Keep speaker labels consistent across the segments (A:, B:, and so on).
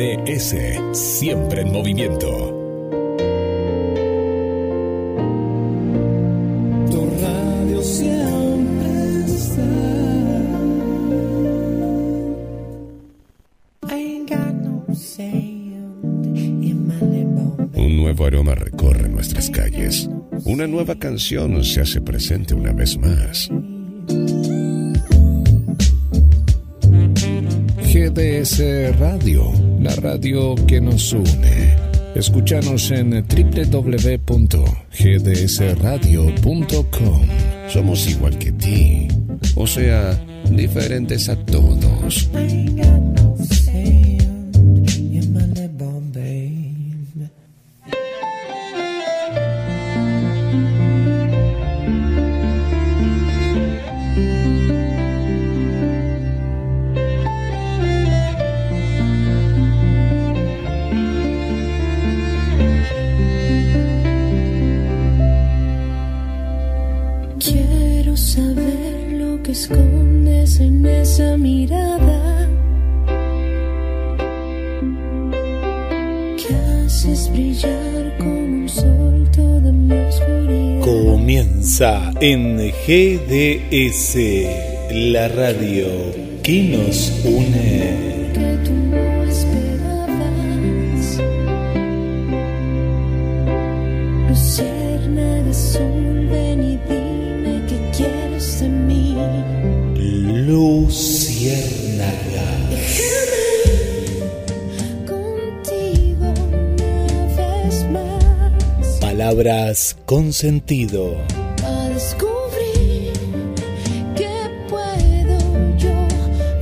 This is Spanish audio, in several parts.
A: GDS, siempre en movimiento.
B: Tu radio siempre está.
A: Un nuevo aroma recorre nuestras calles. Una nueva canción se hace presente una vez más. GDS Radio, la radio que nos une. Escúchanos en www.gdsradio.com. Somos igual que ti, o sea, diferentes a todos.
C: En
D: GDS, la radio que nos une.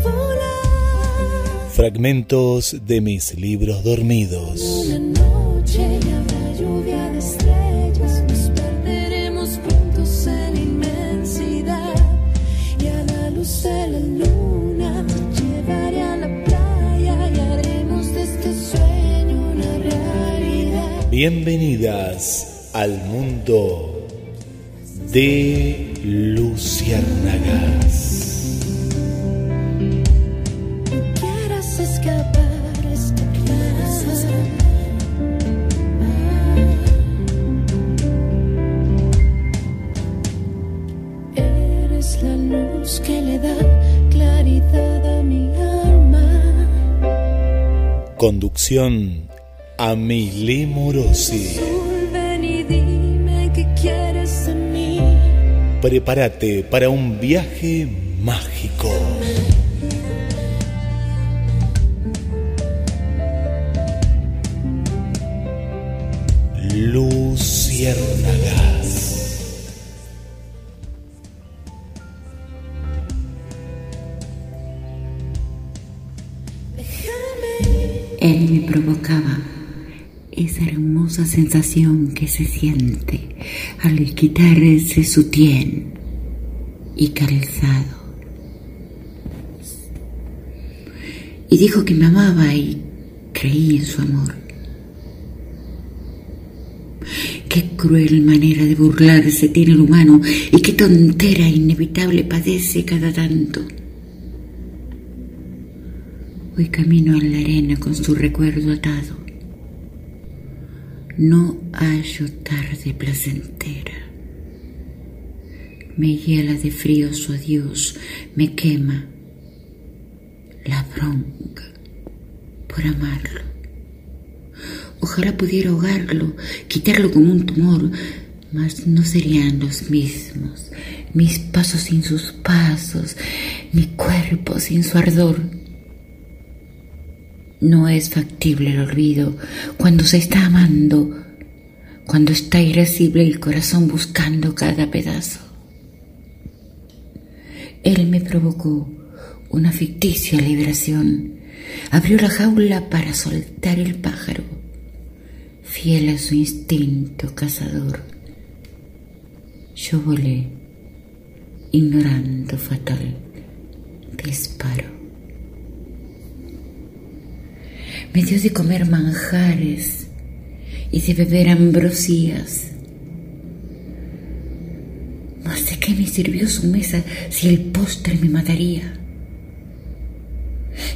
C: Volar.
D: Fragmentos de mis libros dormidos.
C: Una noche y habrá lluvia de estrellas. Nos perderemos juntos en la inmensidad. Y a la luz de la luna llevaré a la playa y haremos de este sueño una realidad.
D: Bienvenidas al mundo de Luciérnagas.
C: Quieras escapar esta casa. Eres la luz que le da claridad a mi alma.
D: Conducción Amelie Morosi. Prepárate para un viaje mágico. Luciérnagas.
E: Él me provocaba esa hermosa sensación que se siente al quitarse su tien y calzado. Y dijo que me amaba y creí en su amor. Qué cruel manera de burlarse tiene el humano y qué tontera inevitable padece cada tanto. Hoy camino a la arena con su recuerdo atado. No hallo tarde placentera. Me hiela de frío su adiós, me quema la bronca por amarlo. Ojalá pudiera ahogarlo, quitarlo como un tumor, mas no serían los mismos. Mis pasos sin sus pasos, mi cuerpo sin su ardor. No es factible el olvido cuando se está amando, cuando está irascible el corazón buscando cada pedazo. Él me provocó una ficticia liberación. Abrió la jaula para soltar el pájaro, fiel a su instinto cazador. Yo volé, ignorando fatal disparo. Me dio de comer manjares y de beber ambrosías. Mas de qué me sirvió su mesa si el postre me mataría.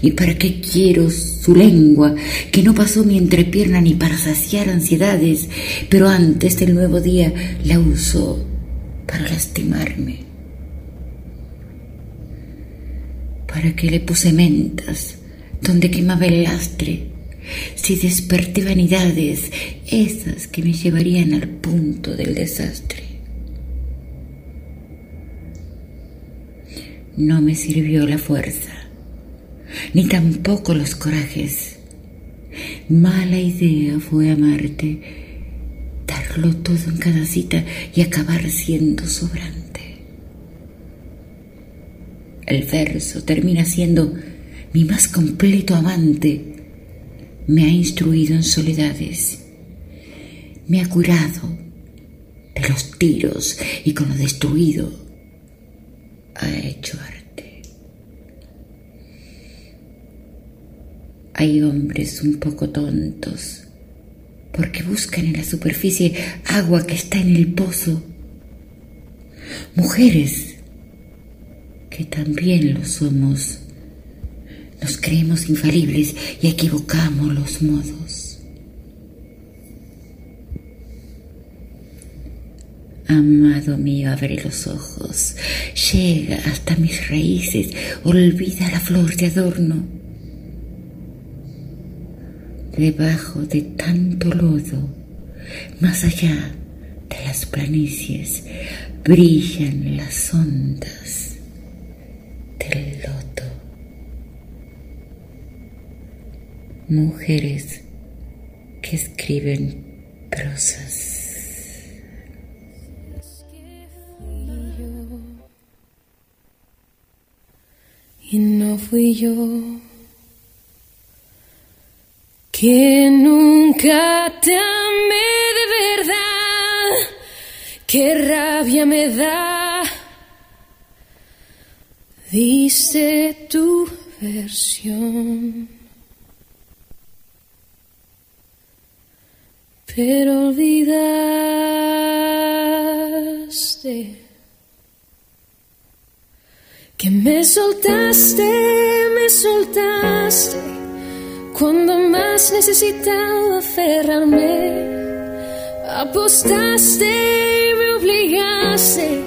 E: ¿Y para qué quiero su lengua, que no pasó mi entrepierna ni para saciar ansiedades, pero antes del nuevo día la usó para lastimarme? ¿Para qué le puse mentas donde quemaba el lastre? Si desperté vanidades, esas que me llevarían al punto del desastre. No me sirvió la fuerza, ni tampoco los corajes. Mala idea fue amarte, darlo todo en cada cita y acabar siendo sobrante. El verso termina siendo mi más completo amante. Me ha instruido en soledades, me ha curado de los tiros y con lo destruido ha hecho arte. Hay hombres un poco tontos porque buscan en la superficie agua que está en el pozo. Mujeres que también lo somos. Nos creemos infalibles y equivocamos los modos. Amado mío, abre los ojos, llega hasta mis raíces, olvida la flor de adorno. Debajo de tanto lodo, más allá de las planicies, brillan las ondas del loto. Mujeres que escriben prosas.
F: Y no fui yo que nunca te amé de verdad. Qué rabia me da. Dice tu versión. Pero olvidaste que me soltaste, me soltaste cuando más necesitaba aferrarme. Apostaste y me obligaste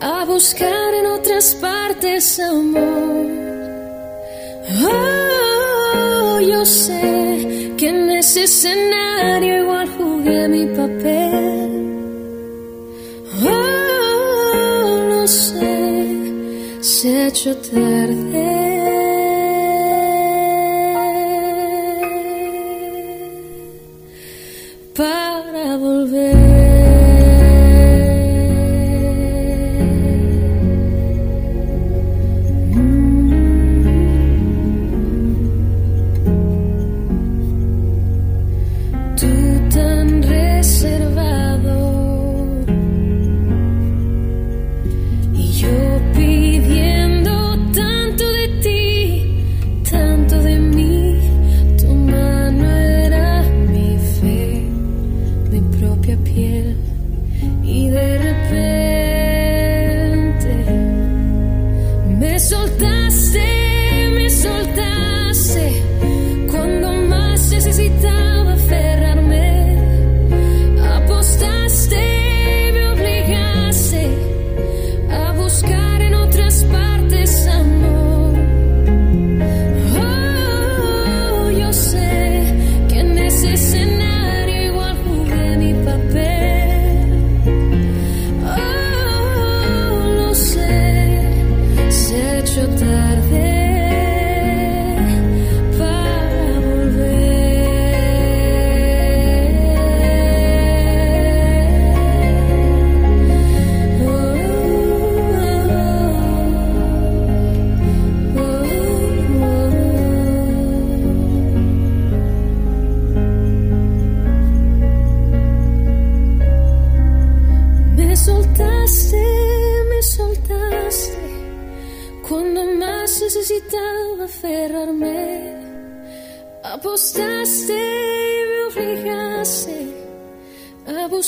F: a buscar en otras partes amor. Oh, yo sé ese escenario igual jugué mi papel. Oh, lo sé se ha hecho tarde.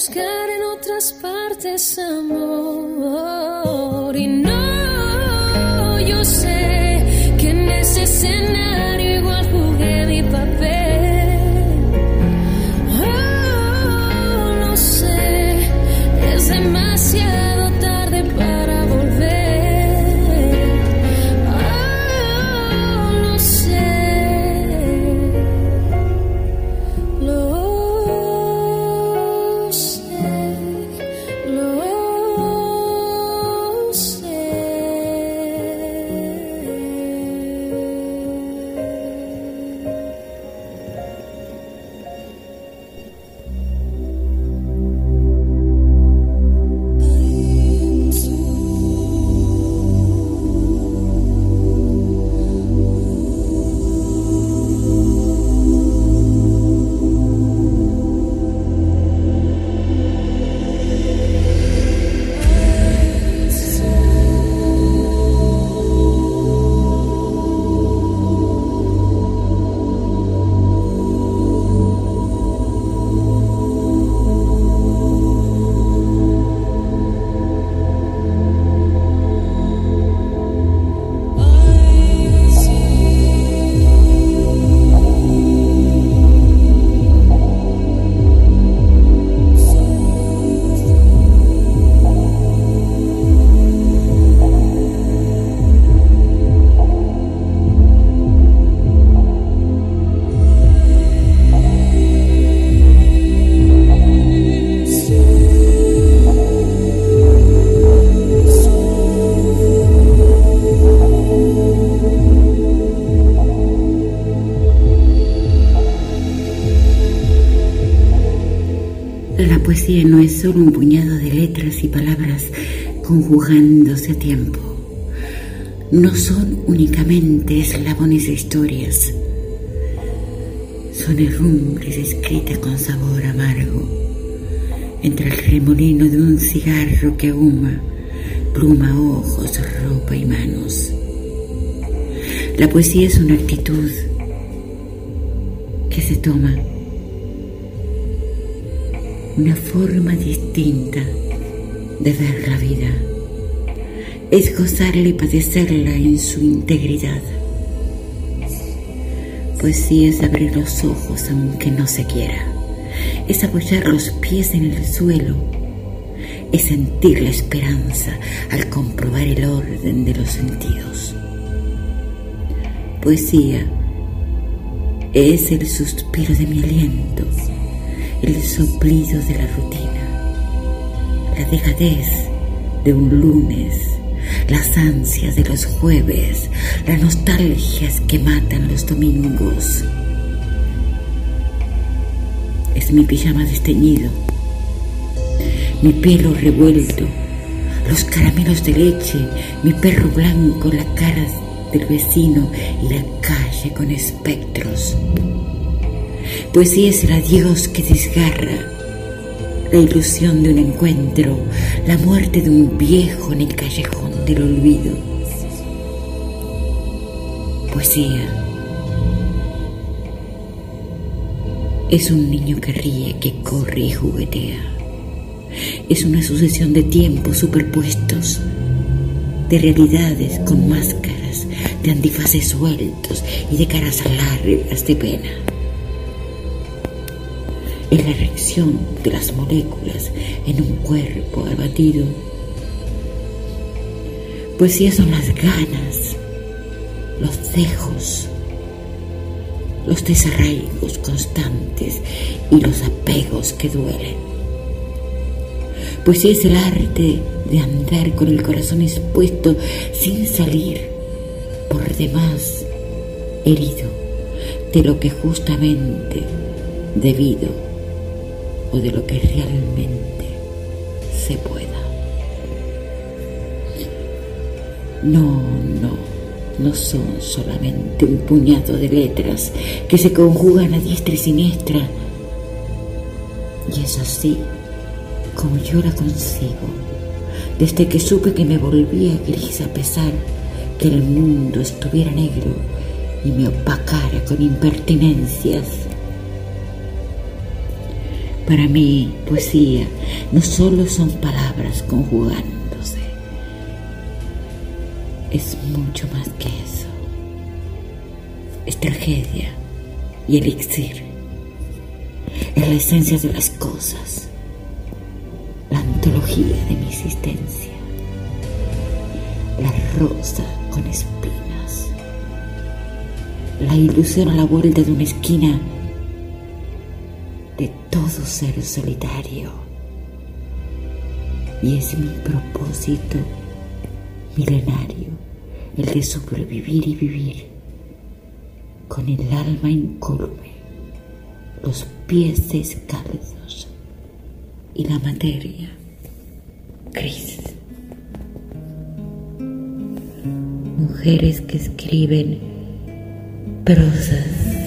F: Buscar en otras partes amor.
E: Conjugándose a tiempo. No son únicamente eslabones de historias. Son herrumbres escritas con sabor amargo entre el remolino de un cigarro que ahuma, pluma, ojos, ropa y manos. La poesía es una actitud que se toma una forma distinta de ver la vida. Es gozarla y padecerla en su integridad. Poesía es abrir los ojos aunque no se quiera. Es apoyar los pies en el suelo. Es sentir la esperanza al comprobar el orden de los sentidos. Poesía es el suspiro de mi aliento el soplido de la rutina, la dejadez de un lunes, las ansias de los jueves, las nostalgias que matan los domingos. Es mi pijama desteñido, mi pelo revuelto, los caramelos de leche, mi perro blanco, la cara del vecino y la calle con espectros. Poesía es el adiós que desgarra, la ilusión de un encuentro, la muerte de un viejo en el callejón del olvido. Poesía es un niño que ríe, que corre y juguetea. Es una sucesión de tiempos superpuestos, de realidades con máscaras, de antifaces sueltos y de caras largas de pena es la reacción de las moléculas en un cuerpo abatido. Poesía son las ganas, los dejos, los desarraigos constantes y los apegos que duelen. Poesía es el arte de andar con el corazón expuesto sin salir por demás herido de lo que justamente debido o de lo que realmente se pueda. No, no, no son solamente un puñado de letras que se conjugan a diestra y siniestra. Y es así como yo la consigo, desde que supe que me volvía gris a pesar que el mundo estuviera negro y me opacara con impertinencias para mí, poesía no solo son palabras conjugándose, es mucho más que eso. Es tragedia y elixir. Es la esencia de las cosas, la antología de mi existencia, la rosa con espinas, la ilusión a la vuelta de una esquina de todo ser solitario. Y es mi propósito milenario el de sobrevivir y vivir con el alma incurve, los pies descalzos y la materia gris. Mujeres que escriben prosas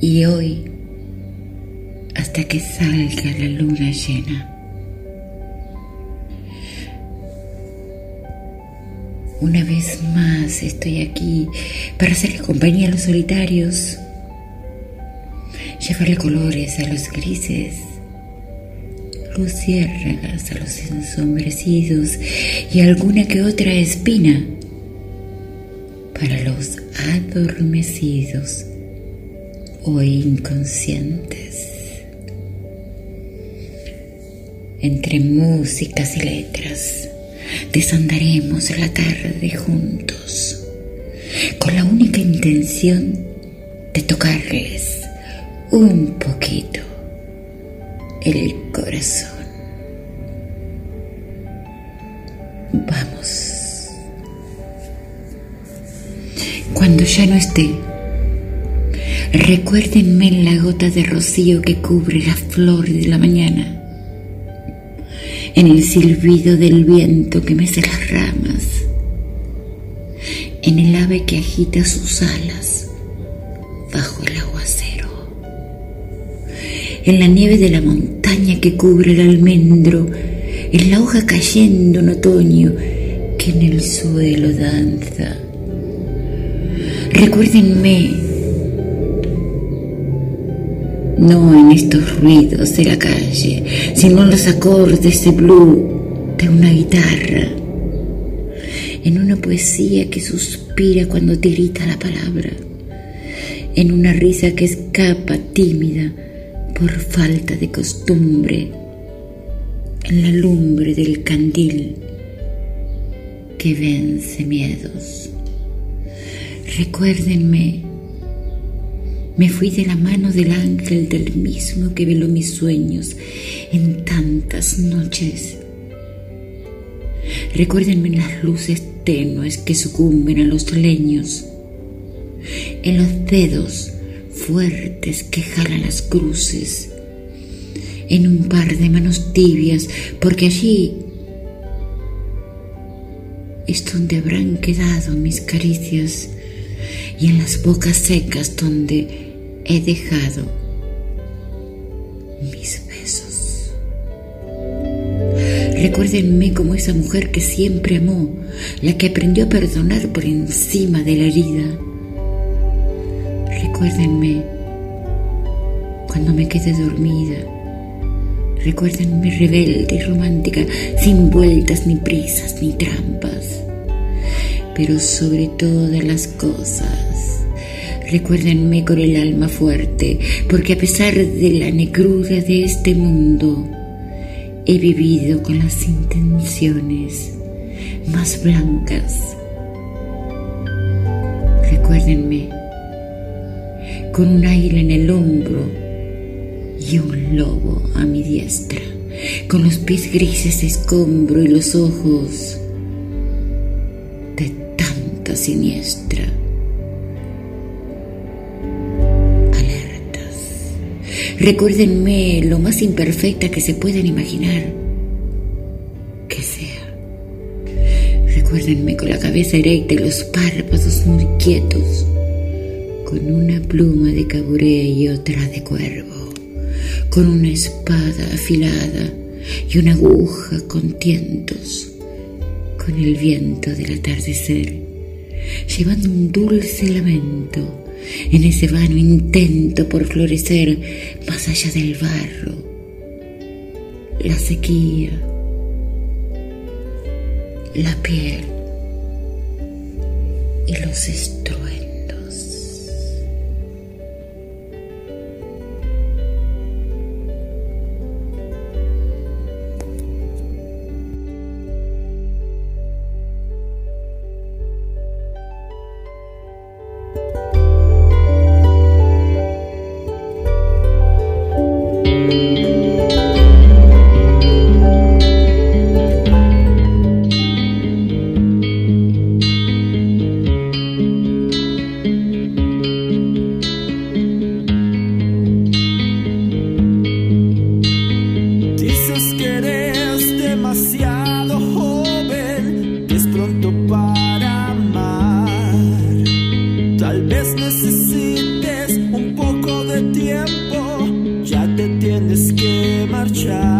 E: y hoy hasta que salga la luna llena. Una vez más estoy aquí para hacerle compañía a los solitarios, llevarle colores a los grises, luciérnagas a los ensombrecidos y alguna que otra espina para los adormecidos o inconscientes. Entre músicas y letras desandaremos la tarde juntos, con la única intención de tocarles un poquito el corazón. Vamos. Cuando ya no esté, recuérdenme la gota de rocío que cubre la flor de la mañana. En el silbido del viento que mece las ramas, en el ave que agita sus alas bajo el aguacero, en la nieve de la montaña que cubre el almendro, en la hoja cayendo en otoño que en el suelo danza. Recuérdenme no en estos ruidos de la calle, sino en los acordes de blue de una guitarra, en una poesía que suspira cuando te grita la palabra, en una risa que escapa tímida por falta de costumbre, en la lumbre del candil que vence miedos. Recuérdenme me fui de la mano del ángel del mismo que veló mis sueños en tantas noches. Recuérdenme las luces tenues que sucumben a los leños, en los dedos fuertes que jalan las cruces, en un par de manos tibias, porque allí es donde habrán quedado mis caricias. Y en las bocas secas donde he dejado mis besos. Recuérdenme como esa mujer que siempre amó, la que aprendió a perdonar por encima de la herida. Recuérdenme cuando me quedé dormida. Recuérdenme rebelde y romántica, sin vueltas ni prisas ni trampas. Pero sobre todas las cosas, Recuérdenme con el alma fuerte, porque a pesar de la negrura de este mundo, he vivido con las intenciones más blancas. Recuérdenme con un aire en el hombro y un lobo a mi diestra, con los pies grises de escombro y los ojos de tanta siniestra. Recuérdenme lo más imperfecta que se puedan imaginar que sea. Recuérdenme con la cabeza erecta y los párpados muy quietos, con una pluma de caburé y otra de cuervo, con una espada afilada y una aguja con tientos, con el viento del atardecer, llevando un dulce lamento en ese vano intento por florecer más allá del barro, la sequía, la piel y los estruendos. necesites un poco de tiempo, ya te tienes que marchar.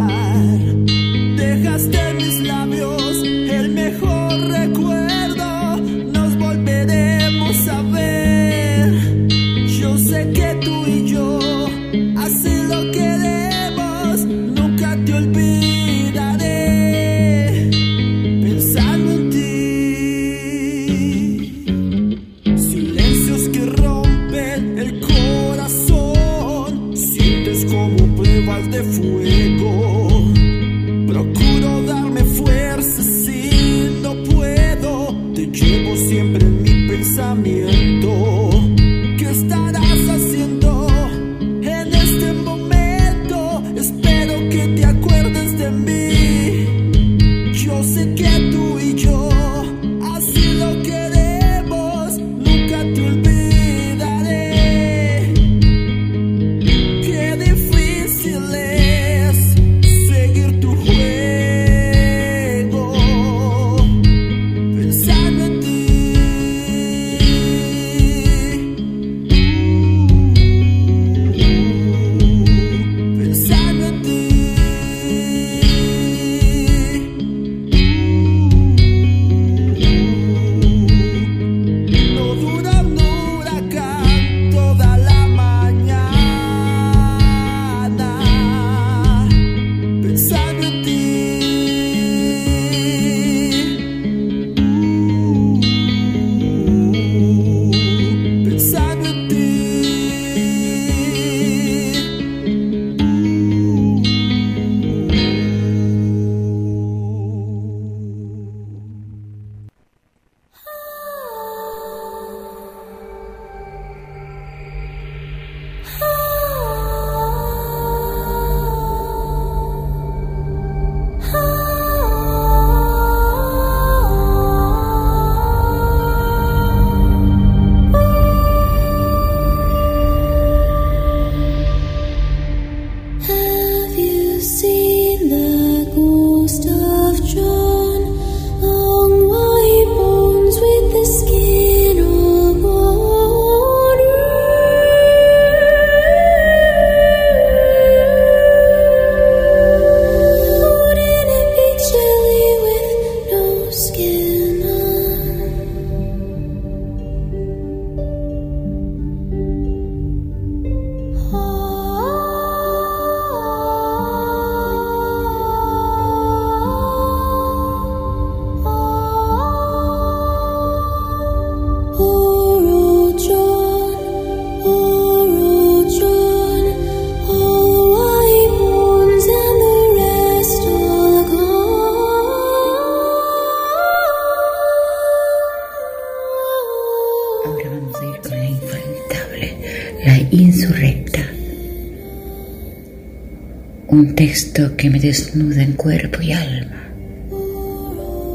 E: Que me desnuda en cuerpo y alma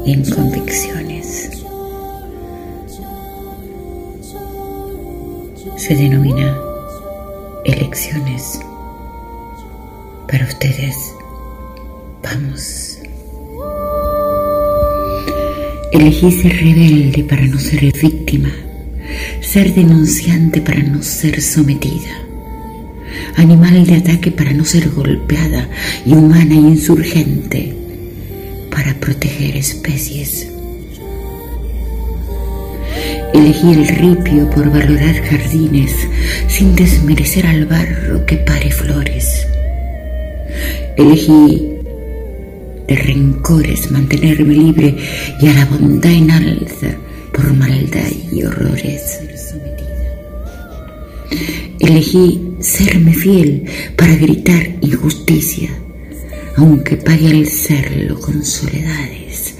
E: y en convicciones. Se denomina elecciones. Para ustedes, vamos. Elegí ser rebelde para no ser víctima, ser denunciante para no ser sometida animal de ataque para no ser golpeada y humana e insurgente para proteger especies. Elegí el ripio por valorar jardines sin desmerecer al barro que pare flores. Elegí de rencores mantenerme libre y a la bondad en alza por maldad y horrores. Elegí serme fiel para gritar injusticia, aunque pague al serlo con soledades,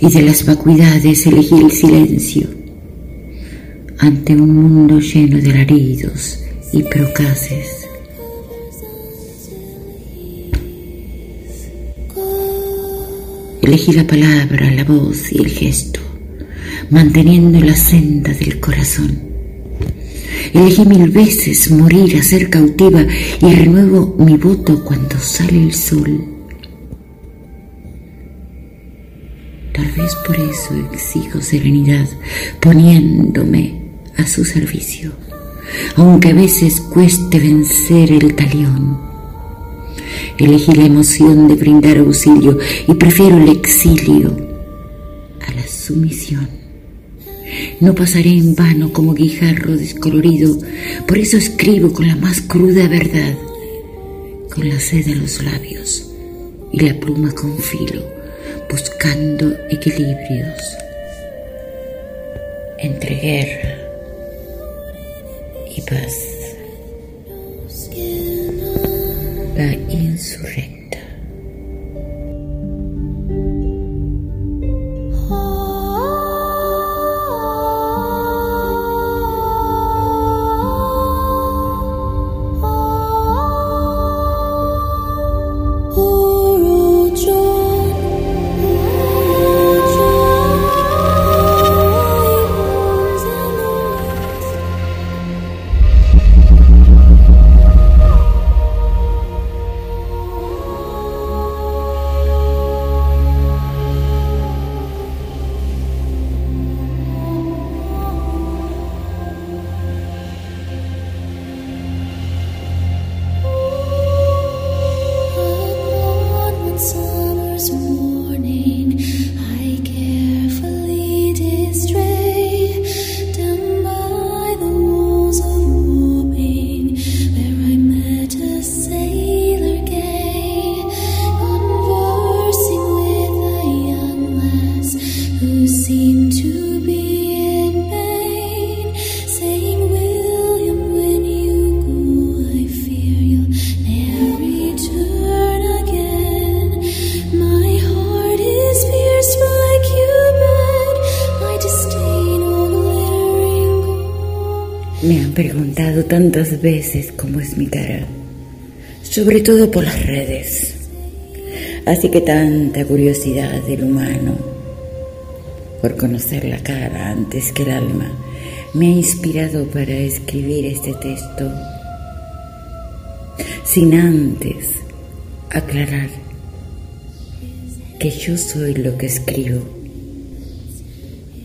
E: y de las vacuidades elegí el silencio ante un mundo lleno de alaridos y procaces. Elegí la palabra, la voz y el gesto, manteniendo la senda del corazón Elegí mil veces morir a ser cautiva y renuevo mi voto cuando sale el sol. Tal vez por eso exijo serenidad poniéndome a su servicio, aunque a veces cueste vencer el talión. Elegí la emoción de brindar auxilio y prefiero el exilio a la sumisión. No pasaré en vano como guijarro descolorido, por eso escribo con la más cruda verdad, con la sed en los labios y la pluma con filo, buscando equilibrios entre guerra y paz. La insurrección. Tantas veces como es mi cara, sobre todo por las redes. Así que tanta curiosidad del humano por conocer la cara antes que el alma me ha inspirado para escribir este texto sin antes aclarar que yo soy lo que escribo.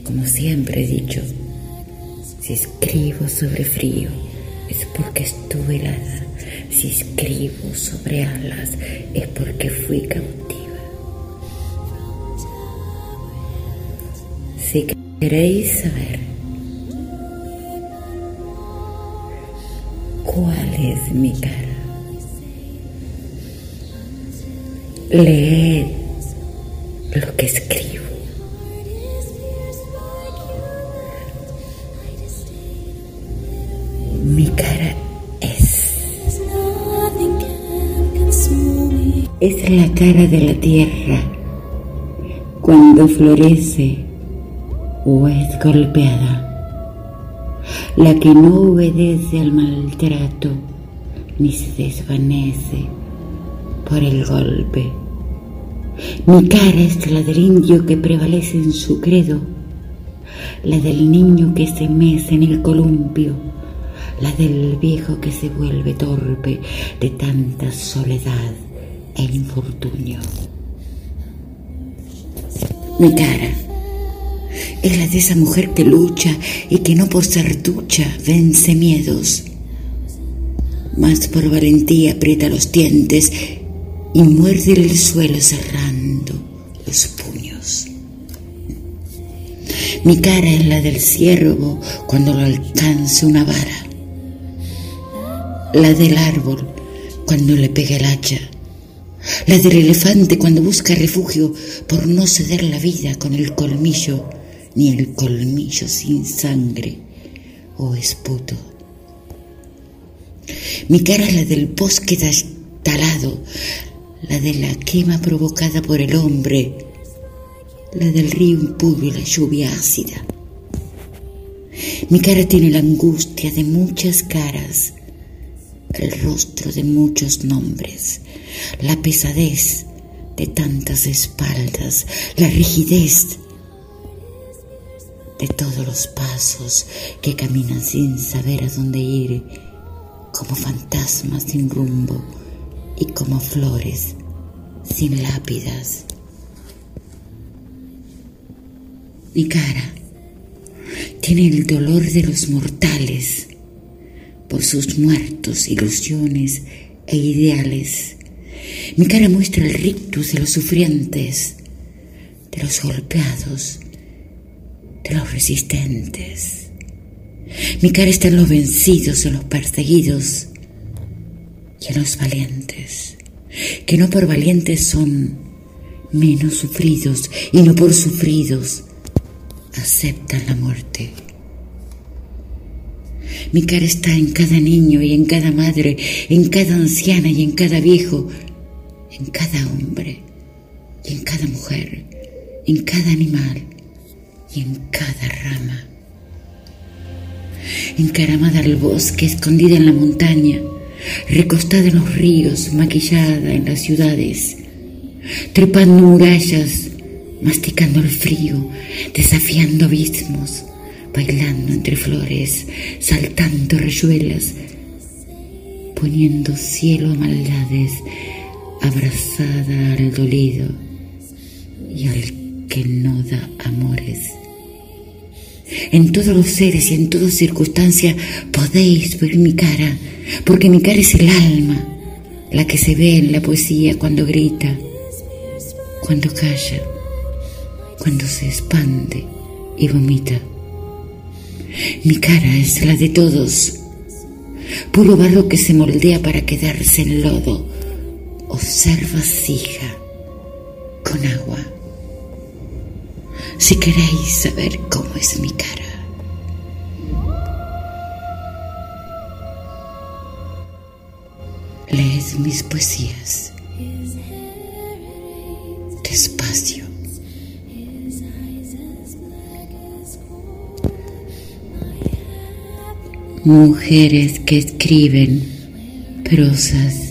E: Como siempre he dicho, si escribo sobre frío, es porque estuve helada. Si escribo sobre alas es porque fui cautiva. Si queréis saber cuál es mi cara, leed lo que escribo. La cara de la tierra cuando florece o es golpeada. La que no obedece al maltrato ni se desvanece por el golpe. Mi cara es la del indio que prevalece en su credo, la del niño que se mece en el columpio la del viejo que se vuelve torpe de tanta soledad e infortunio. Mi cara es la de esa mujer que lucha y que no por ser ducha vence miedos, más por valentía aprieta los dientes y muerde el suelo cerrando los puños. Mi cara es la del ciervo cuando lo alcanza una vara la del árbol cuando le pega el hacha, la del elefante cuando busca refugio por no ceder la vida con el colmillo, ni el colmillo sin sangre o esputo. Mi cara es la del bosque talado, la de la quema provocada por el hombre, la del río impuro y la lluvia ácida. Mi cara tiene la angustia de muchas caras, el rostro de muchos nombres, la pesadez de tantas espaldas, la rigidez de todos los pasos que caminan sin saber a dónde ir, como fantasmas sin rumbo y como flores sin lápidas. Mi cara tiene el dolor de los mortales por sus muertos, ilusiones e ideales. Mi cara muestra el rictus de los sufrientes, de los golpeados
C: de los resistentes. Mi cara está en los vencidos, en los perseguidos y en los valientes, que no por valientes son menos sufridos y no por sufridos aceptan la muerte. Mi cara está en cada niño y en cada madre, en cada anciana y en cada viejo, en cada hombre y en cada mujer, en cada animal y en cada rama. Encaramada al bosque, escondida en la montaña, recostada en los ríos, maquillada en las ciudades, trepando murallas, masticando el frío, desafiando abismos, bailando entre flores, saltando rayuelas, poniendo cielo a maldades, abrazada al dolido y al que no da amores. En todos los seres y en toda circunstancia podéis ver mi cara, porque mi cara es el alma, la que se ve en la poesía cuando grita, cuando calla, cuando se expande y vomita. Mi cara es la de todos, puro barro que se moldea para quedarse en lodo o ser vasija con agua. Si queréis saber cómo es mi cara. Leed mis poesías despacio. Mujeres que escriben prosas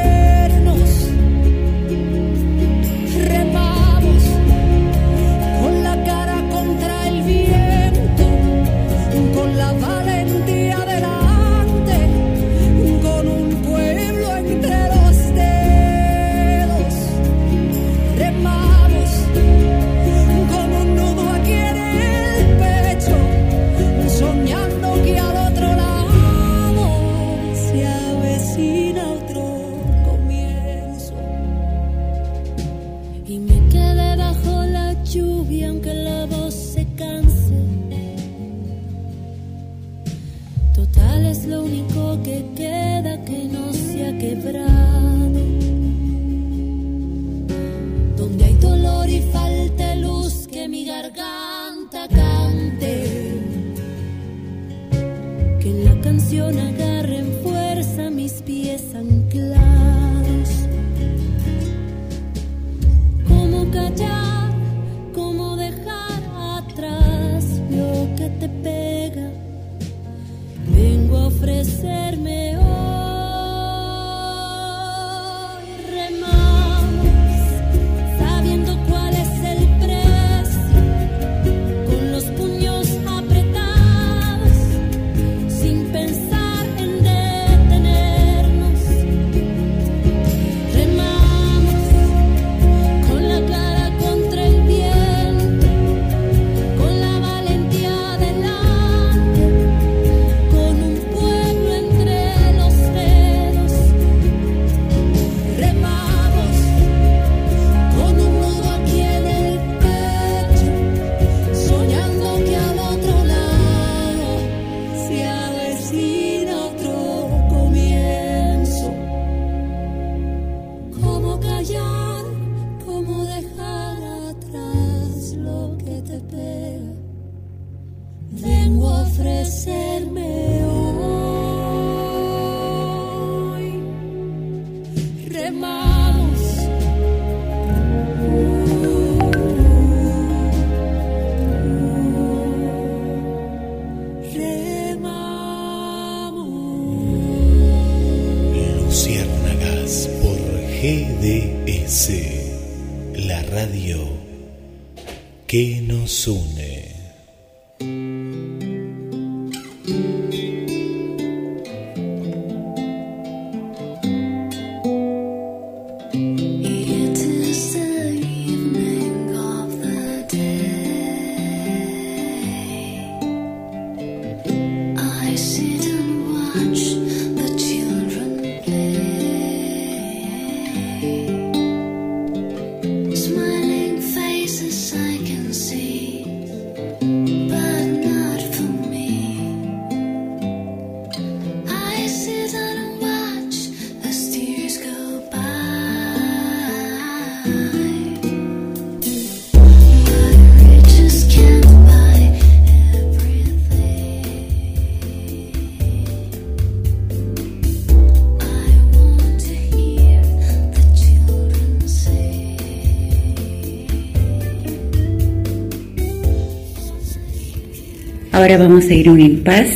E: Vamos a ir a un impas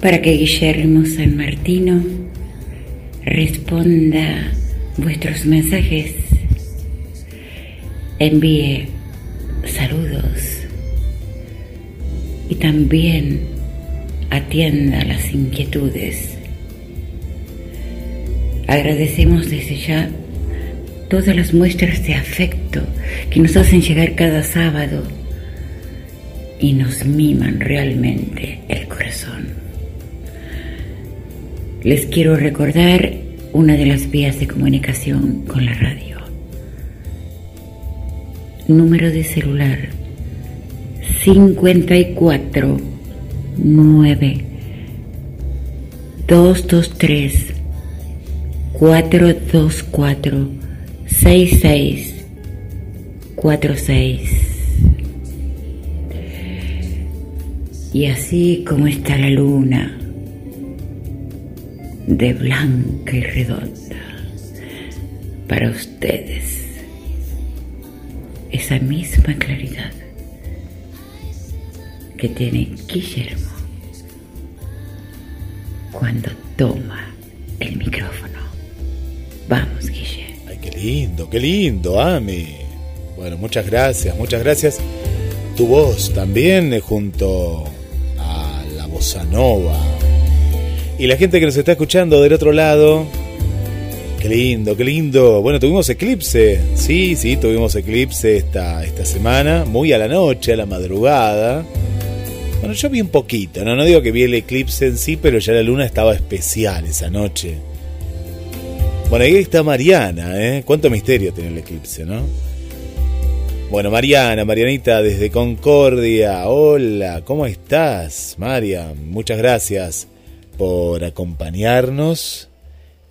E: para que Guillermo San Martino responda vuestros mensajes, envíe saludos y también atienda las inquietudes. Agradecemos desde ya todas las muestras de afecto que nos hacen llegar cada sábado y nos miman realmente el corazón. Les quiero recordar una de las vías de comunicación con la radio. Número de celular 54 9 223 424 66 Y así como está la luna, de blanca y redonda, para ustedes, esa misma claridad que tiene Guillermo cuando toma el micrófono. Vamos, Guillermo.
D: Ay, qué lindo, qué lindo, Ami. Bueno, muchas gracias, muchas gracias. Tu voz también eh, junto bossa nova. Y la gente que nos está escuchando del otro lado. Qué lindo, qué lindo. Bueno, tuvimos eclipse. Sí, sí, tuvimos eclipse esta, esta semana. Muy a la noche, a la madrugada. Bueno, yo vi un poquito, ¿no? No digo que vi el eclipse en sí, pero ya la luna estaba especial esa noche. Bueno, ahí está Mariana, ¿eh? Cuánto misterio tiene el eclipse, ¿no? Bueno, Mariana, Marianita desde Concordia. Hola, ¿cómo estás, María? Muchas gracias por acompañarnos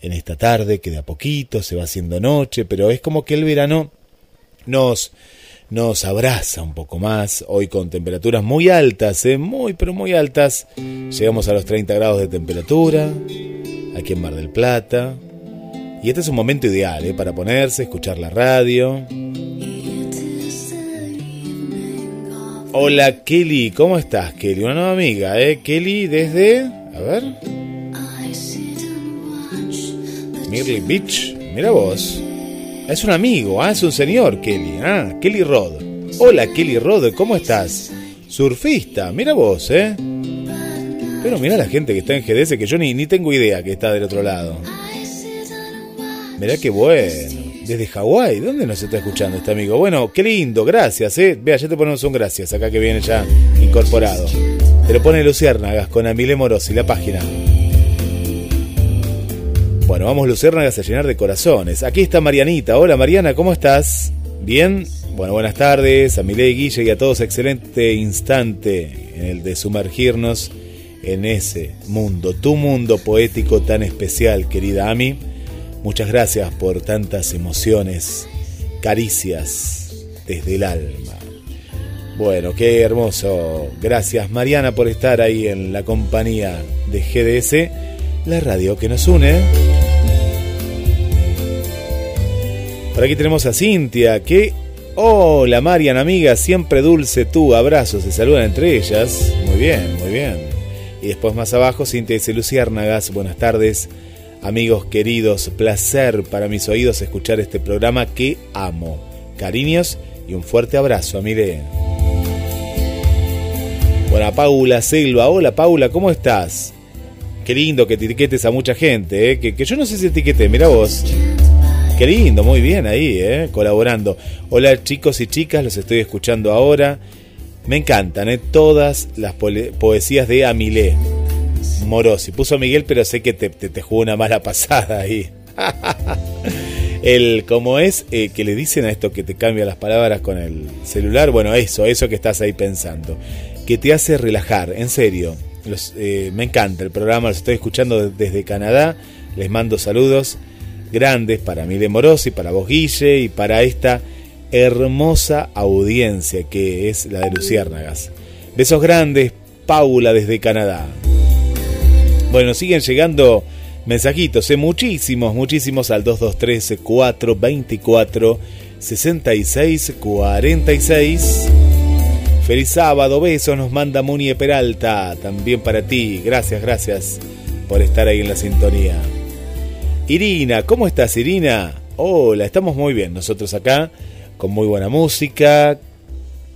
D: en esta tarde que de a poquito se va haciendo noche, pero es como que el verano nos nos abraza un poco más, hoy con temperaturas muy altas, ¿eh? muy pero muy altas. Llegamos a los 30 grados de temperatura, aquí en Mar del Plata. Y este es un momento ideal ¿eh? para ponerse, escuchar la radio. Hola Kelly, ¿cómo estás Kelly? Una nueva amiga, ¿eh? Kelly desde... A ver. Mirly Beach, mira vos. Es un amigo, ah, es un señor, Kelly. Ah, Kelly Rod. Hola, Kelly Rod, ¿cómo estás? Surfista, mira vos, ¿eh? Pero mira la gente que está en GDS, que yo ni, ni tengo idea que está del otro lado. Mirá qué bueno. Desde Hawái, ¿dónde nos está escuchando este amigo? Bueno, qué lindo, gracias, ¿eh? Vea, ya te ponemos un gracias acá que viene ya incorporado. Te lo pone Luciérnagas con Amile Morosi, la página. Bueno, vamos Luciérnagas a llenar de corazones. Aquí está Marianita. Hola Mariana, ¿cómo estás? ¿Bien? Bueno, buenas tardes a Milei Guille y a todos. Excelente instante en el de sumergirnos en ese mundo, tu mundo poético tan especial, querida Ami. Muchas gracias por tantas emociones, caricias desde el alma. Bueno, qué hermoso. Gracias Mariana por estar ahí en la compañía de GDS, la radio que nos une. Por aquí tenemos a Cintia, que... Hola Mariana, amiga, siempre dulce tú, abrazos, se saludan entre ellas. Muy bien, muy bien. Y después más abajo, Cintia dice Luciérnagas, buenas tardes. Amigos queridos, placer para mis oídos escuchar este programa que amo. Cariños y un fuerte abrazo, Amire. Bueno, Paula Silva, hola Paula, ¿cómo estás? Qué lindo que etiquetes a mucha gente, ¿eh? que, que yo no sé si etiquete, mira vos. Qué lindo, muy bien ahí, ¿eh? colaborando. Hola chicos y chicas, los estoy escuchando ahora. Me encantan ¿eh? todas las poesías de Amilé. Morosi. Puso Miguel, pero sé que te, te, jugó una mala pasada ahí. el como es eh, que le dicen a esto que te cambia las palabras con el celular. Bueno, eso, eso que estás ahí pensando. Que te hace relajar, en serio. Eh, me encanta el programa, los estoy escuchando desde Canadá. Les mando saludos grandes para Mile Morosi, para vos Guille y para esta hermosa audiencia que es la de Luciérnagas. Besos grandes, Paula desde Canadá. Bueno, siguen llegando mensajitos, ¿eh? muchísimos, muchísimos al 223 424 66 46. Feliz sábado, besos, nos manda Munie Peralta, también para ti. Gracias, gracias por estar ahí en la sintonía. Irina, ¿cómo estás Irina? Hola, estamos muy bien nosotros acá, con muy buena música,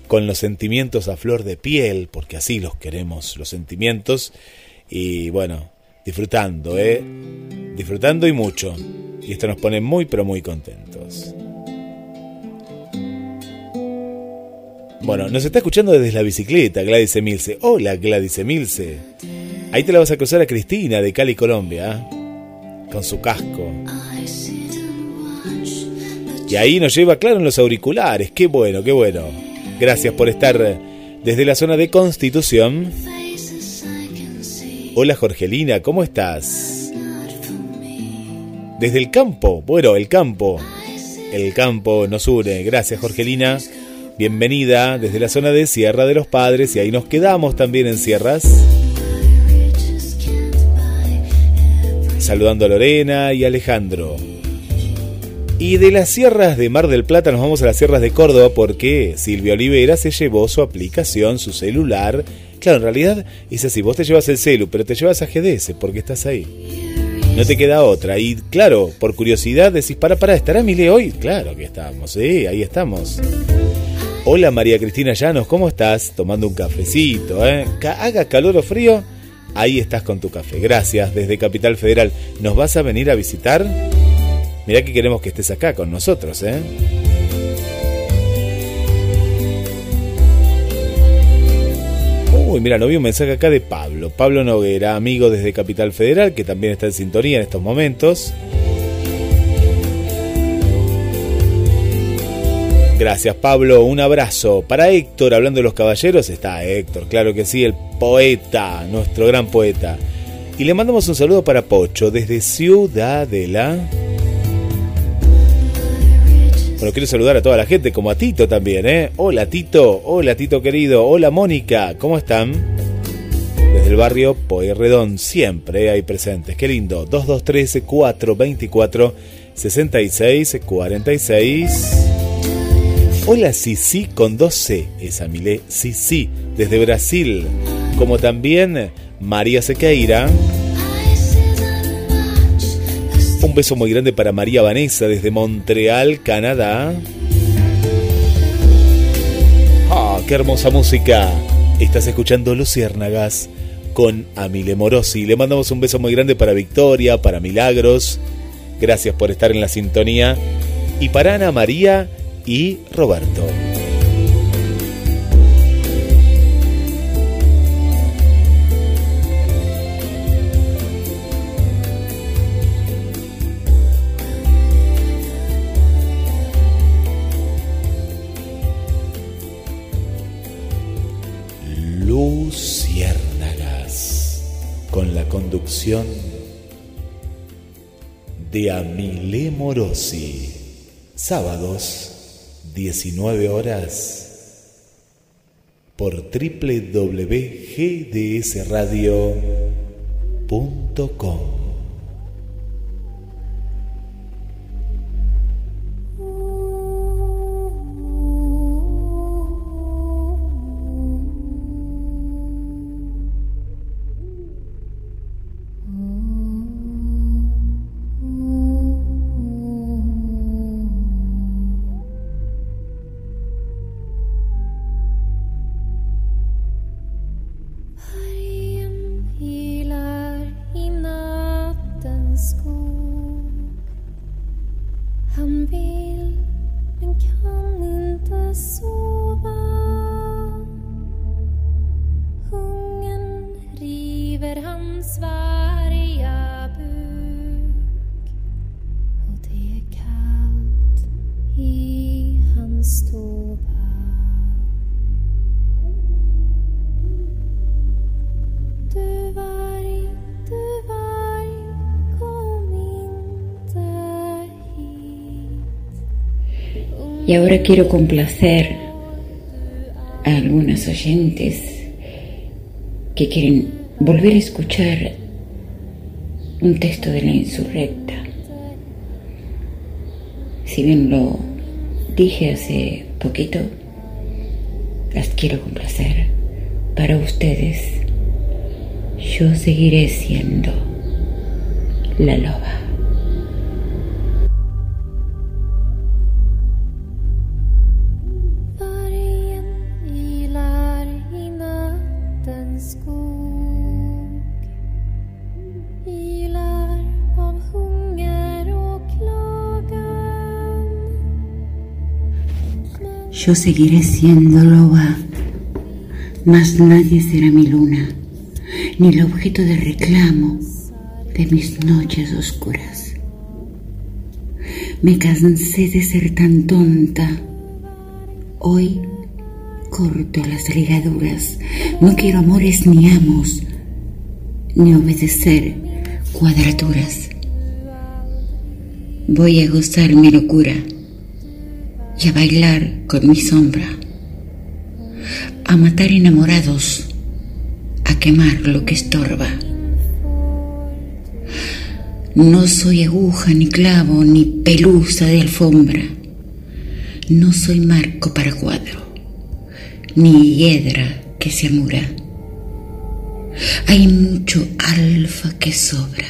D: con los sentimientos a flor de piel, porque así los queremos, los sentimientos, y bueno, disfrutando, ¿eh? Disfrutando y mucho. Y esto nos pone muy, pero muy contentos. Bueno, nos está escuchando desde la bicicleta Gladys Emilce. Hola Gladys Emilce. Ahí te la vas a cruzar a Cristina de Cali, Colombia. ¿eh? con su casco. Y ahí nos lleva, claro, en los auriculares. Qué bueno, qué bueno. Gracias por estar desde la zona de Constitución. Hola Jorgelina, ¿cómo estás? Desde el campo, bueno, el campo. El campo nos une. Gracias Jorgelina. Bienvenida desde la zona de Sierra de los Padres y ahí nos quedamos también en Sierras. saludando a Lorena y Alejandro. Y de las sierras de Mar del Plata nos vamos a las sierras de Córdoba porque Silvia Olivera se llevó su aplicación, su celular. Claro, en realidad es así, vos te llevas el celu, pero te llevas a GDS porque estás ahí. No te queda otra. Y claro, por curiosidad decís, para, para, ¿estará Mile hoy? Claro que estamos, sí, ahí estamos. Hola María Cristina Llanos, ¿cómo estás? Tomando un cafecito, ¿eh? Haga calor o frío, Ahí estás con tu café. Gracias desde Capital Federal. ¿Nos vas a venir a visitar? Mirá que queremos que estés acá con nosotros, ¿eh? Uy, mira, no vi un mensaje acá de Pablo. Pablo Noguera, amigo desde Capital Federal, que también está en sintonía en estos momentos. Gracias Pablo, un abrazo. Para Héctor, hablando de los caballeros, está Héctor, claro que sí, el poeta, nuestro gran poeta. Y le mandamos un saludo para Pocho desde Ciudadela. Bueno, quiero saludar a toda la gente, como a Tito también, ¿eh? Hola Tito, hola Tito querido, hola Mónica, ¿cómo están? Desde el barrio Poirredón, siempre hay presentes, qué lindo. 2213 424 6646 Hola Sisi con 2C, esa Milé Sisi, desde Brasil, como también María Sequeira. Un beso muy grande para María Vanessa desde Montreal, Canadá. ¡Ah, qué hermosa música! Estás escuchando Luciérnagas con Amile Morosi. Le mandamos un beso muy grande para Victoria, para Milagros. Gracias por estar en la sintonía. Y para Ana María y Roberto. De Amile Morosi. Sábados, 19 horas, por www.gdsradio.com.
E: Y ahora quiero complacer a algunos oyentes que quieren volver a escuchar un texto de la insurrecta. Si bien lo dije hace poquito, las quiero complacer. Para ustedes, yo seguiré siendo la loba. Yo seguiré siendo loba, mas nadie será mi luna, ni el objeto de reclamo de mis noches oscuras. Me cansé de ser tan tonta. Hoy corto las ligaduras. No quiero amores ni amos, ni obedecer cuadraturas. Voy a gozar mi locura y a bailar con mi sombra, a matar enamorados, a quemar lo que estorba. No soy aguja, ni clavo, ni pelusa de alfombra. No soy marco para cuadro, ni hiedra que se amura. Hay mucho alfa que sobra,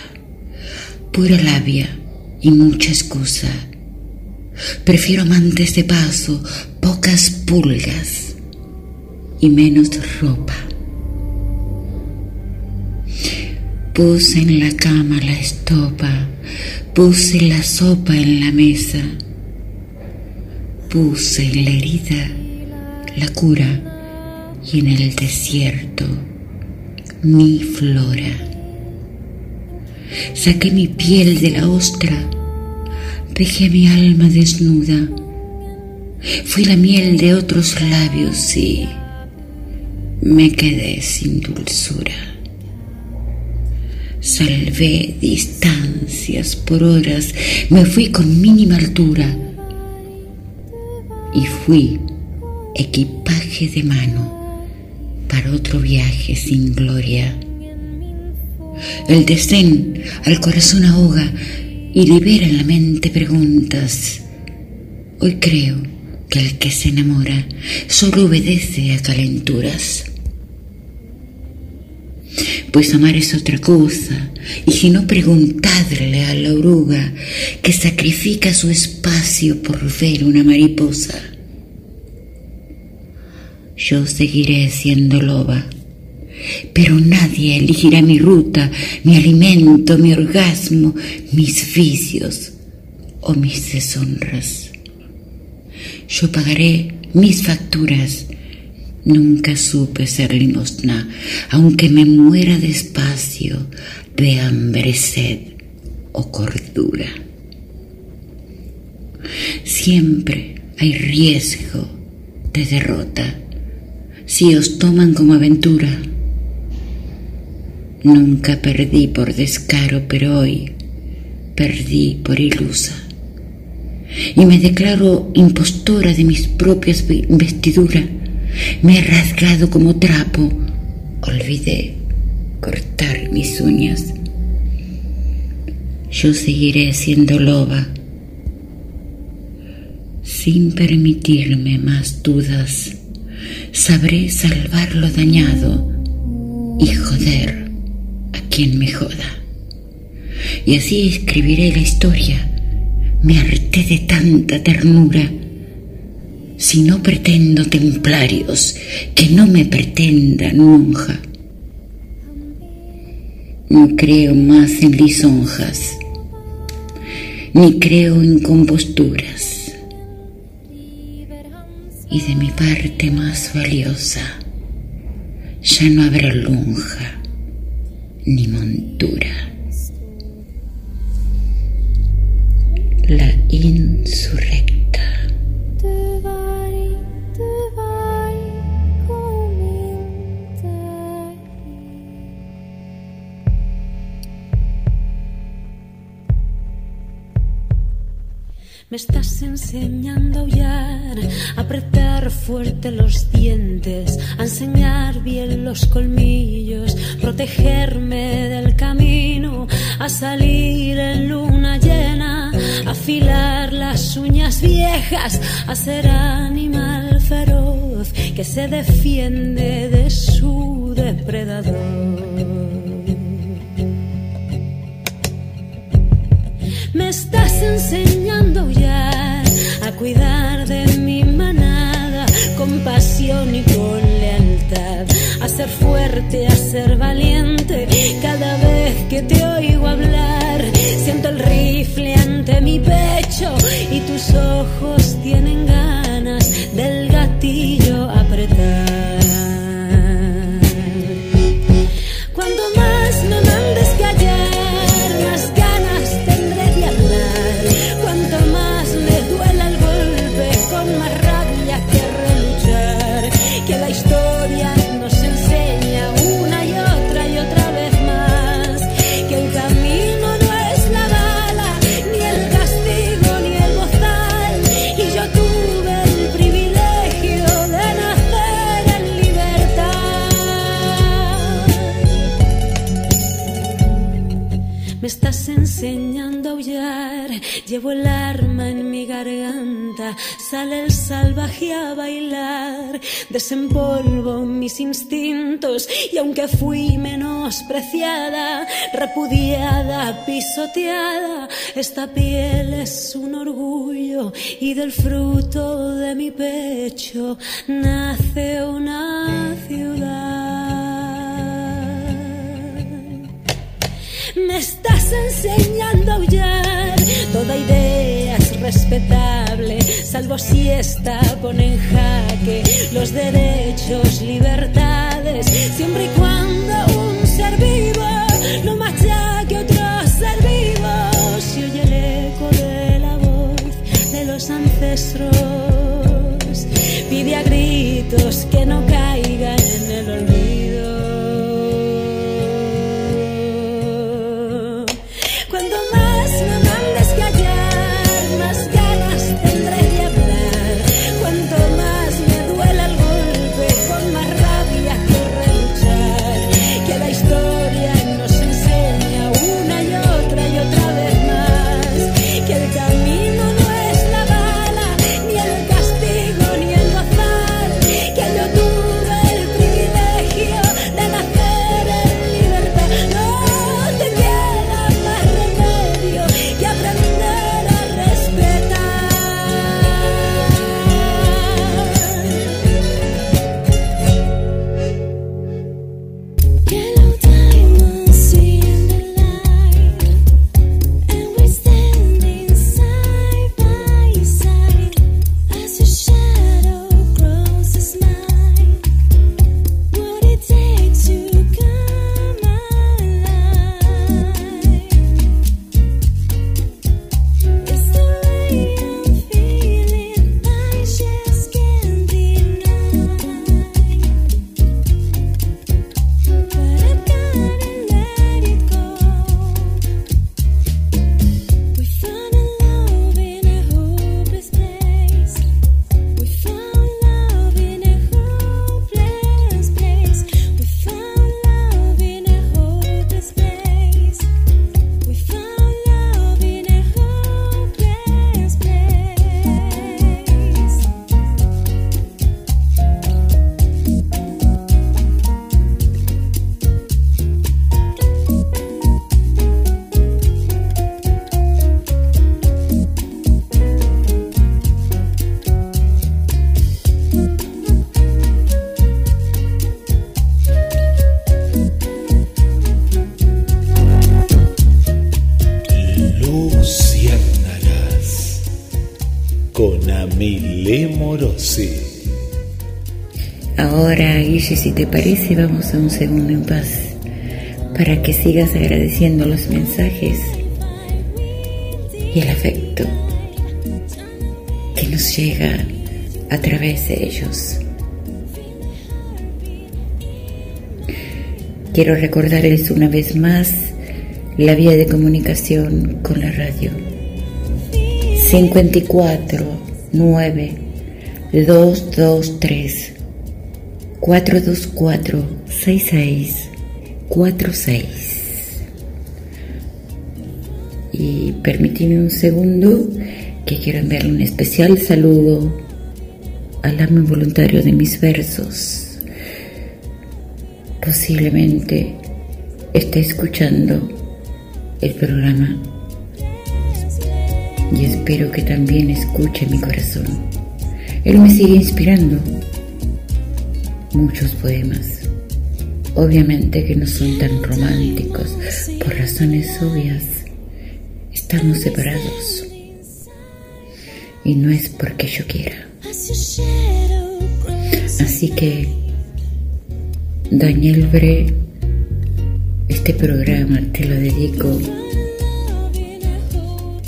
E: pura labia y mucha excusa Prefiero amantes de paso, pocas pulgas y menos ropa. Puse en la cama la estopa, puse la sopa en la mesa, puse en la herida la cura y en el desierto mi flora. Saqué mi piel de la ostra Dejé mi alma desnuda. Fui la miel de otros labios y me quedé sin dulzura. Salvé distancias por horas, me fui con mínima altura y fui equipaje de mano para otro viaje sin gloria. El desdén al corazón ahoga y libera en la mente preguntas. Hoy creo que el que se enamora solo obedece a calenturas. Pues amar es otra cosa, y si no preguntadle a la oruga que sacrifica su espacio por ver una mariposa. Yo seguiré siendo loba pero nadie elegirá mi ruta, mi alimento, mi orgasmo, mis vicios o mis deshonras. Yo pagaré mis facturas. Nunca supe ser limosna, aunque me muera despacio de hambre, sed o cordura. Siempre hay riesgo de derrota si os toman como aventura Nunca perdí por descaro, pero hoy perdí por ilusa y me declaro impostora de mis propias vestiduras. Me he rasgado como trapo. Olvidé cortar mis uñas. Yo seguiré siendo loba sin permitirme más dudas. Sabré salvar lo dañado y joder a quien me joda. Y así escribiré la historia me harté de tanta ternura. Si no pretendo templarios, que no me pretendan monja. No creo más en lisonjas, ni creo en composturas. Y de mi parte más valiosa, ya no habrá lonja ni montura. la insurrecta.
G: Me estás enseñando a aullar, a apretar fuerte los dientes, a enseñar bien los colmillos, protegerme del camino, a salir en luna llena, afilar las uñas viejas, a ser animal feroz que se defiende de su depredador. Me estás enseñando ya a cuidar de mi manada con pasión y con lealtad, a ser fuerte, a ser valiente. Cada vez que te oigo hablar, siento el rifle ante mi pecho y tus ojos tienen el arma en mi garganta, sale el salvaje a bailar, desempolvo mis instintos y aunque fui menospreciada, repudiada, pisoteada, esta piel es un orgullo y del fruto de mi pecho nace una ciudad. Me estás enseñando a aullar. Toda idea es respetable, salvo si esta pone en jaque los derechos, libertades, siempre y cuando un ser vivo no machaque otro ser vivo. Si oye el eco de la voz de los ancestros, pide a gritos que no
E: si te parece, vamos a un segundo en paz para que sigas agradeciendo los mensajes y el afecto que nos llega a través de ellos. Quiero recordarles una vez más la vía de comunicación con la radio. 54 9 223 424 66 46 y permíteme un segundo que quiero enviarle un especial saludo al amo voluntario de mis versos. Posiblemente esté escuchando el programa y espero que también escuche mi corazón. Él me sigue inspirando muchos poemas. Obviamente que no son tan románticos por razones obvias. Estamos separados. Y no es porque yo quiera. Así que, Daniel Bre, este programa te lo dedico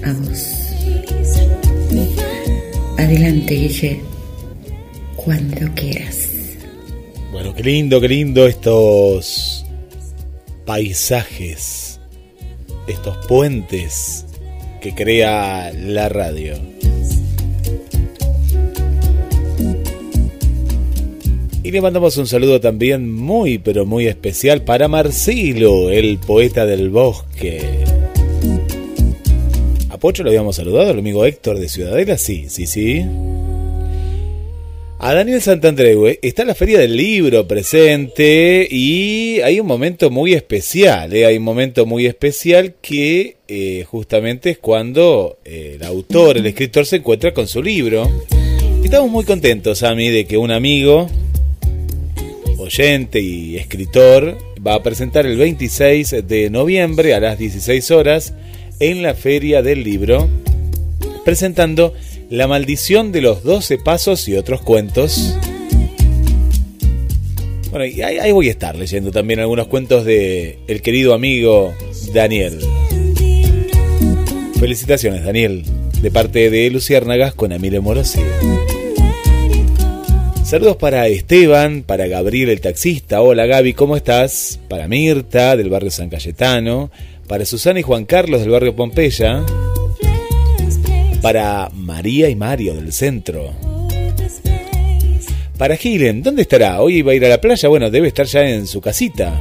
E: a vos. Adelante, Guille, cuando quieras.
D: Bueno, qué lindo, qué lindo estos paisajes, estos puentes que crea la radio. Y le mandamos un saludo también muy, pero muy especial para Marcelo, el poeta del bosque. ¿A Pocho lo habíamos saludado? ¿El amigo Héctor de Ciudadela? Sí, sí, sí. A Daniel Santandreu está la Feria del Libro presente y hay un momento muy especial, ¿eh? hay un momento muy especial que eh, justamente es cuando eh, el autor, el escritor se encuentra con su libro. Estamos muy contentos, a mí, de que un amigo, oyente y escritor va a presentar el 26 de noviembre a las 16 horas en la Feria del Libro, presentando La maldición de los 12 pasos y otros cuentos. Bueno, y ahí, ahí voy a estar leyendo también algunos cuentos de el querido amigo Daniel. Felicitaciones, Daniel, de parte de Luciérnagas con Amile Morosi. Saludos para Esteban, para Gabriel el taxista. Hola Gaby, ¿cómo estás? Para Mirta, del barrio San Cayetano. Para Susana y Juan Carlos, del barrio Pompeya. Para María y Mario, del centro. Para Gilen, ¿dónde estará? Hoy va a ir a la playa. Bueno, debe estar ya en su casita,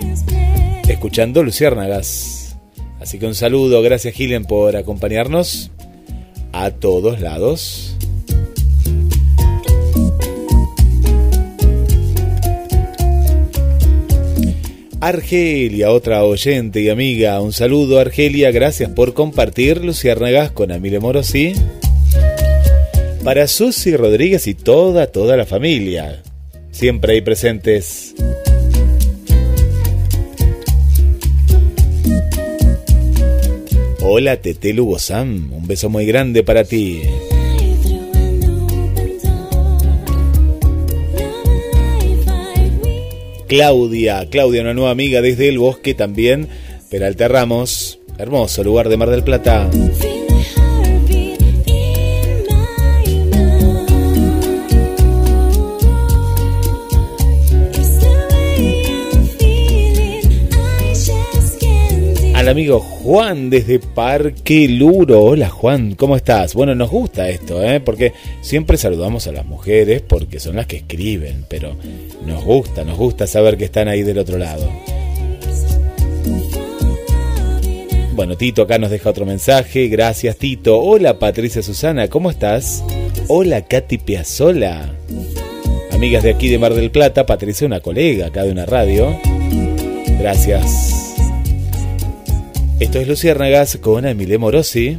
D: escuchando Luciérnagas. Así que un saludo, gracias Gilen por acompañarnos a todos lados. Argelia, otra oyente y amiga. Un saludo, Argelia. Gracias por compartir Luciérnagas con Amile Morosi. Para Susi Rodríguez y toda, toda la familia. Siempre hay presentes. Hola, Tete Lugo Sam. Un beso muy grande para ti. Claudia, Claudia, una nueva amiga desde el bosque también, Peralta Ramos, hermoso lugar de Mar del Plata. Al amigo Juan desde Parque Luro. Hola Juan, ¿cómo estás? Bueno, nos gusta esto, ¿eh? porque siempre saludamos a las mujeres porque son las que escriben, pero nos gusta, nos gusta saber que están ahí del otro lado. Bueno, Tito acá nos deja otro mensaje. Gracias, Tito. Hola, Patricia Susana, ¿cómo estás? Hola, Katy Piazzola. Amigas de aquí de Mar del Plata, Patricia, una colega acá de una radio. Gracias. Esto es Luciérnagas con Emile Morosi.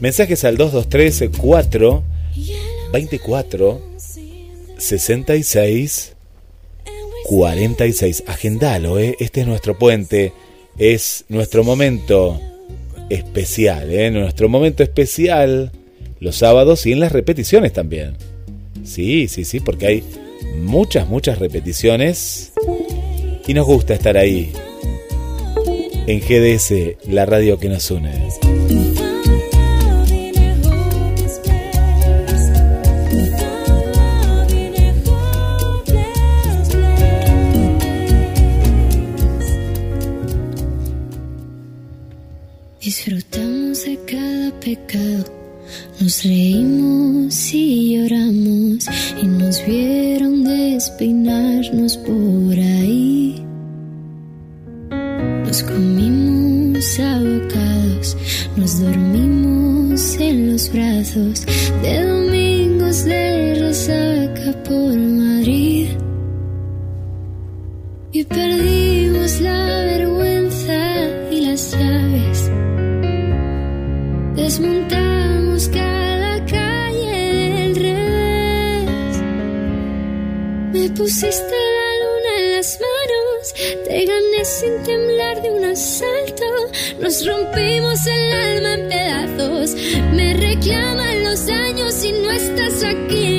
D: Mensajes al 223 4 24 66 46. Agendalo, ¿eh? este es nuestro puente. Es nuestro momento especial, ¿eh? nuestro momento especial los sábados y en las repeticiones también. Sí, sí, sí, porque hay muchas, muchas repeticiones y nos gusta estar ahí en GDS, la radio que nos une.
F: Disfrutamos de cada pecado, nos reímos y lloramos y nos vieron despeinarnos por ahí. Nos comimos abocados, nos dormimos en los brazos de domingos de resaca por Madrid y perdimos la vergüenza y las llaves. Desmontamos cada calle del revés. Me pusiste la luna en las manos, sin temblar de un asalto. Nos rompimos el alma en pedazos. Me reclaman los años y no estás aquí.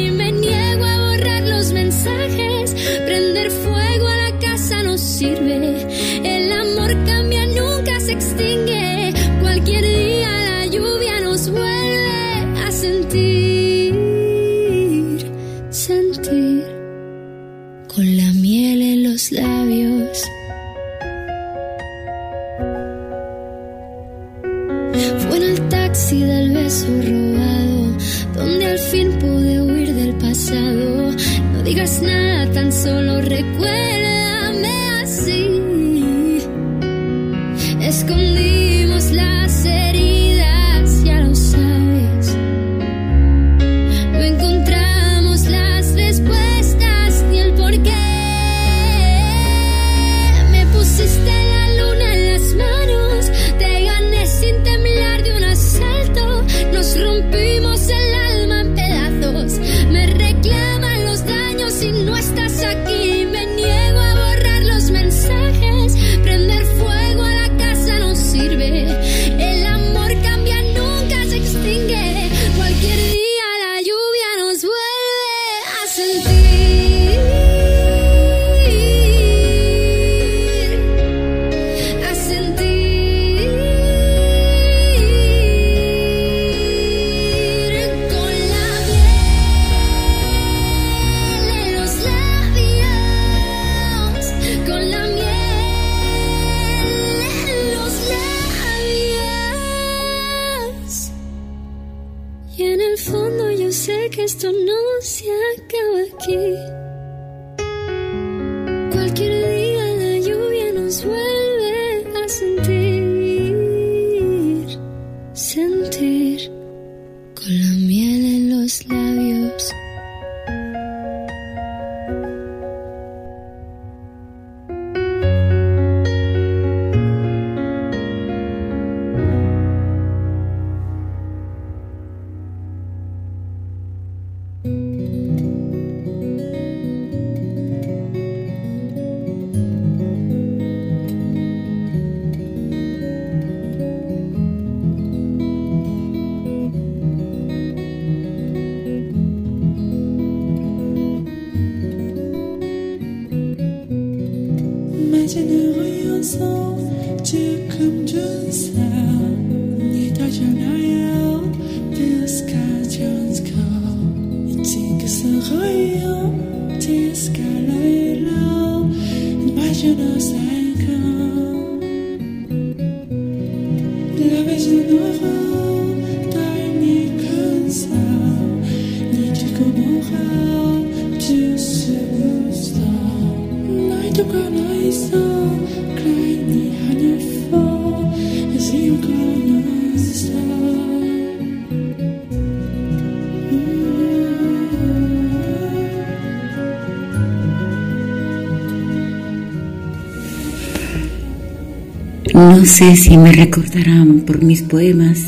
F: No sé
E: si me recordarán por mis poemas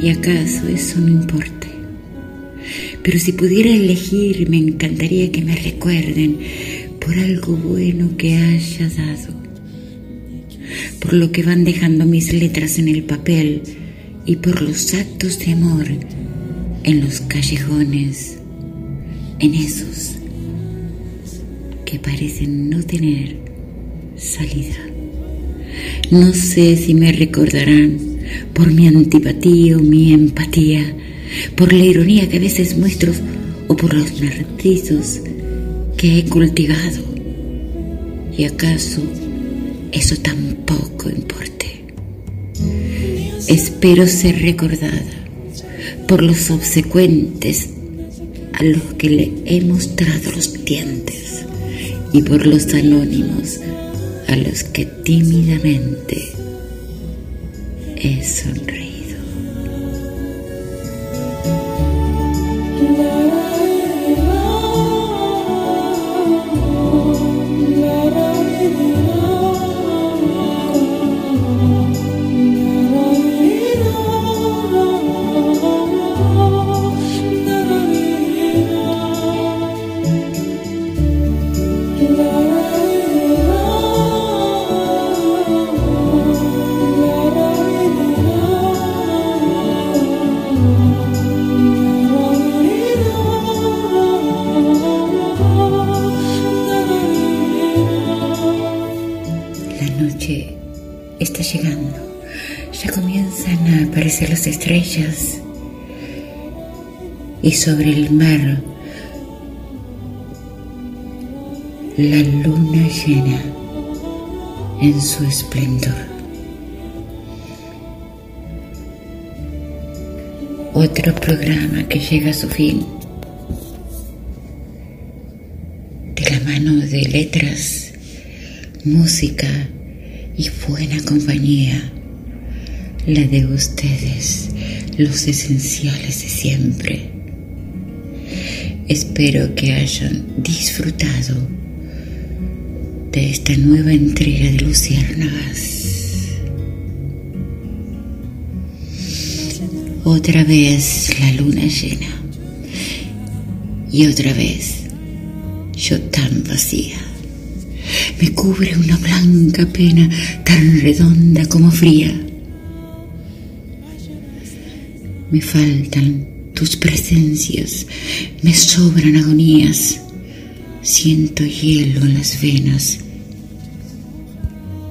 E: y acaso eso no importe. Pero si pudiera elegir, me encantaría que me recuerden por algo bueno que haya dado, por lo que van dejando mis letras en el papel y por los actos de amor en los callejones, en esos que parecen no tener salida. No sé si me recordarán por mi antipatía o mi empatía, por la ironía que a veces muestro o por los narcisos que he cultivado. ¿Y acaso eso tampoco importe? Espero ser recordada por los obsecuentes a los que le he mostrado los dientes y por los anónimos a los que tímidamente he sonreído. Las estrellas. Y sobre el mar, la luna llena en su esplendor. Otro programa que llega a su fin. De la mano de letras, música y buena compañía. La de ustedes, los esenciales de siempre. Espero que hayan disfrutado de esta nueva entrega de Luciérnagas. Otra vez la luna llena. Y otra vez yo tan vacía. Me cubre una blanca pena tan redonda como fría. Me faltan tus presencias, me sobran agonías. Siento hielo en las venas,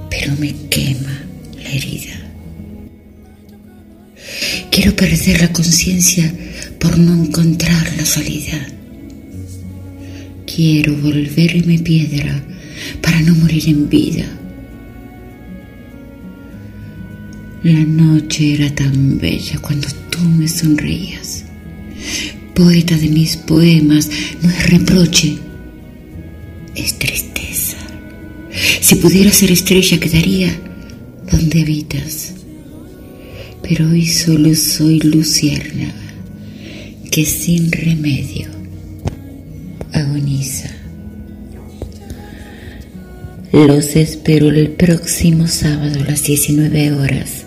E: pero me quema la herida. Quiero perder la conciencia por no encontrar la salida. Quiero volverme piedra para no morir en vida. La noche era tan bella cuando tú me sonreías. Poeta de mis poemas, no es reproche, es tristeza. Si pudiera ser estrella, quedaría donde habitas. Pero hoy solo soy luciérnaga que sin remedio agoniza. Los espero el próximo sábado a las 19 horas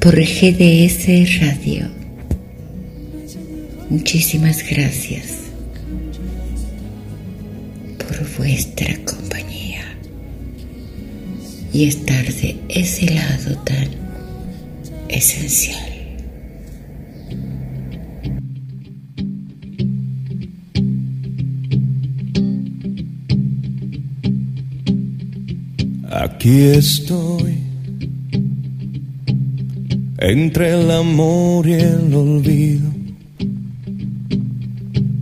E: por GDS Radio. Muchísimas gracias por vuestra compañía y estar de ese lado tan esencial.
B: Aquí estoy, entre el amor y el olvido,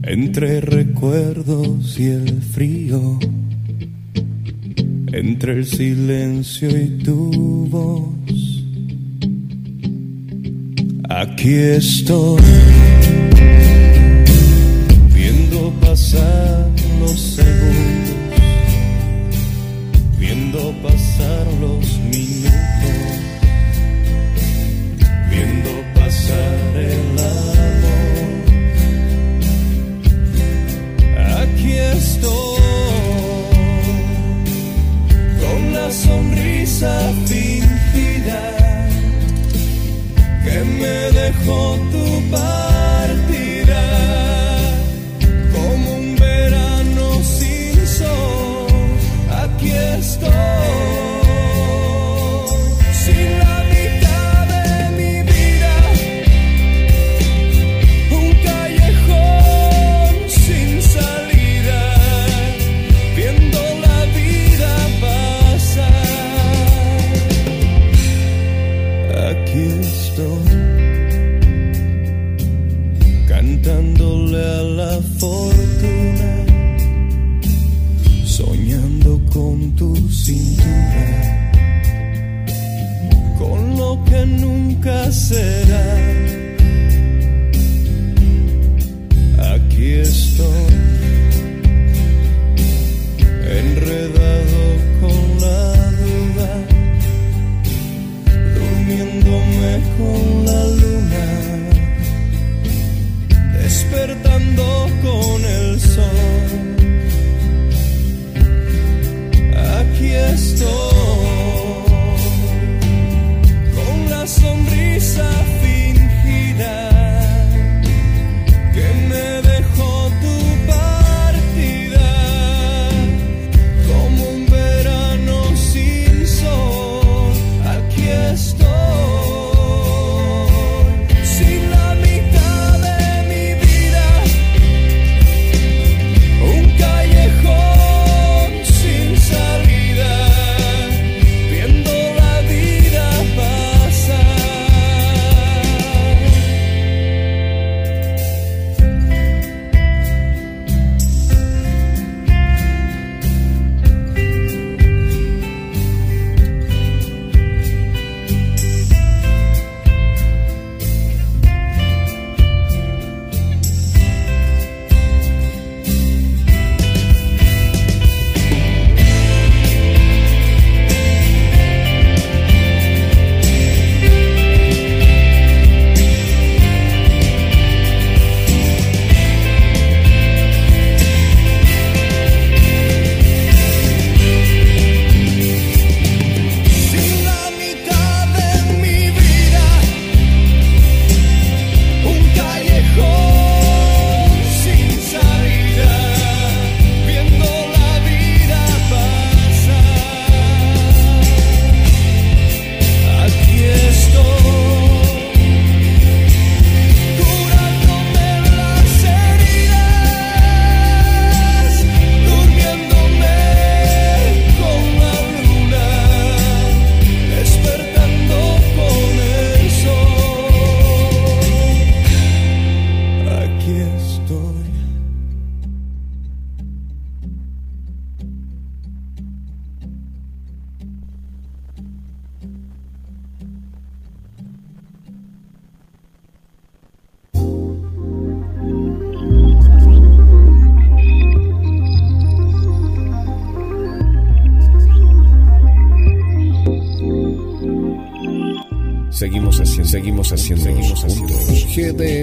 B: entre recuerdos y el frío, entre el silencio y tu voz. Aquí estoy, viendo pasar los segundos